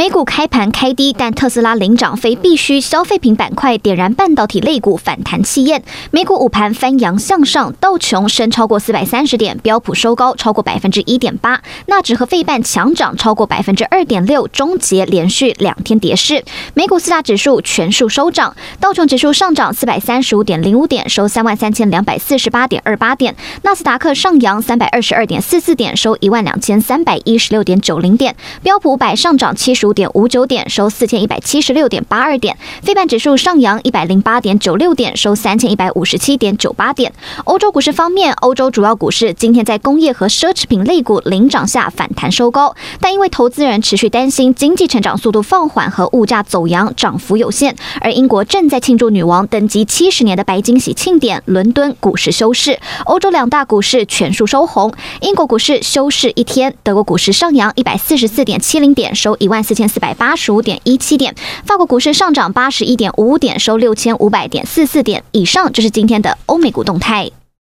美股开盘开低，但特斯拉领涨，非必需消费品板块点燃半导体类股反弹气焰。美股午盘翻扬向上，道琼升超过四百三十点，标普收高超过百分之一点八，纳指和费半强涨超过百分之二点六，终结连续两天跌势。美股四大指数全数收涨，道琼指数上涨四百三十五点零五点，收三万三千两百四十八点二八点；纳斯达克上扬三百二十二点四四点，收一万两千三百一十六点九零点；标普五百上涨七十五点五九点，收四千一百七十六点八二点，非半指数上扬一百零八点九六点，收三千一百五十七点九八点。欧洲股市方面，欧洲主要股市今天在工业和奢侈品类股领涨下反弹收高，但因为投资人持续担心经济成长速度放缓和物价走扬，涨幅有限。而英国正在庆祝女王登基七十年的白金禧庆典，伦敦股市休市，欧洲两大股市全数收红。英国股市休市一天，德国股市上扬一百四十四点七零点，收一万四千千四百。八十五点一七点，法国股市上涨八十一点五五点，收六千五百点四四点。以上就是今天的欧美股动态。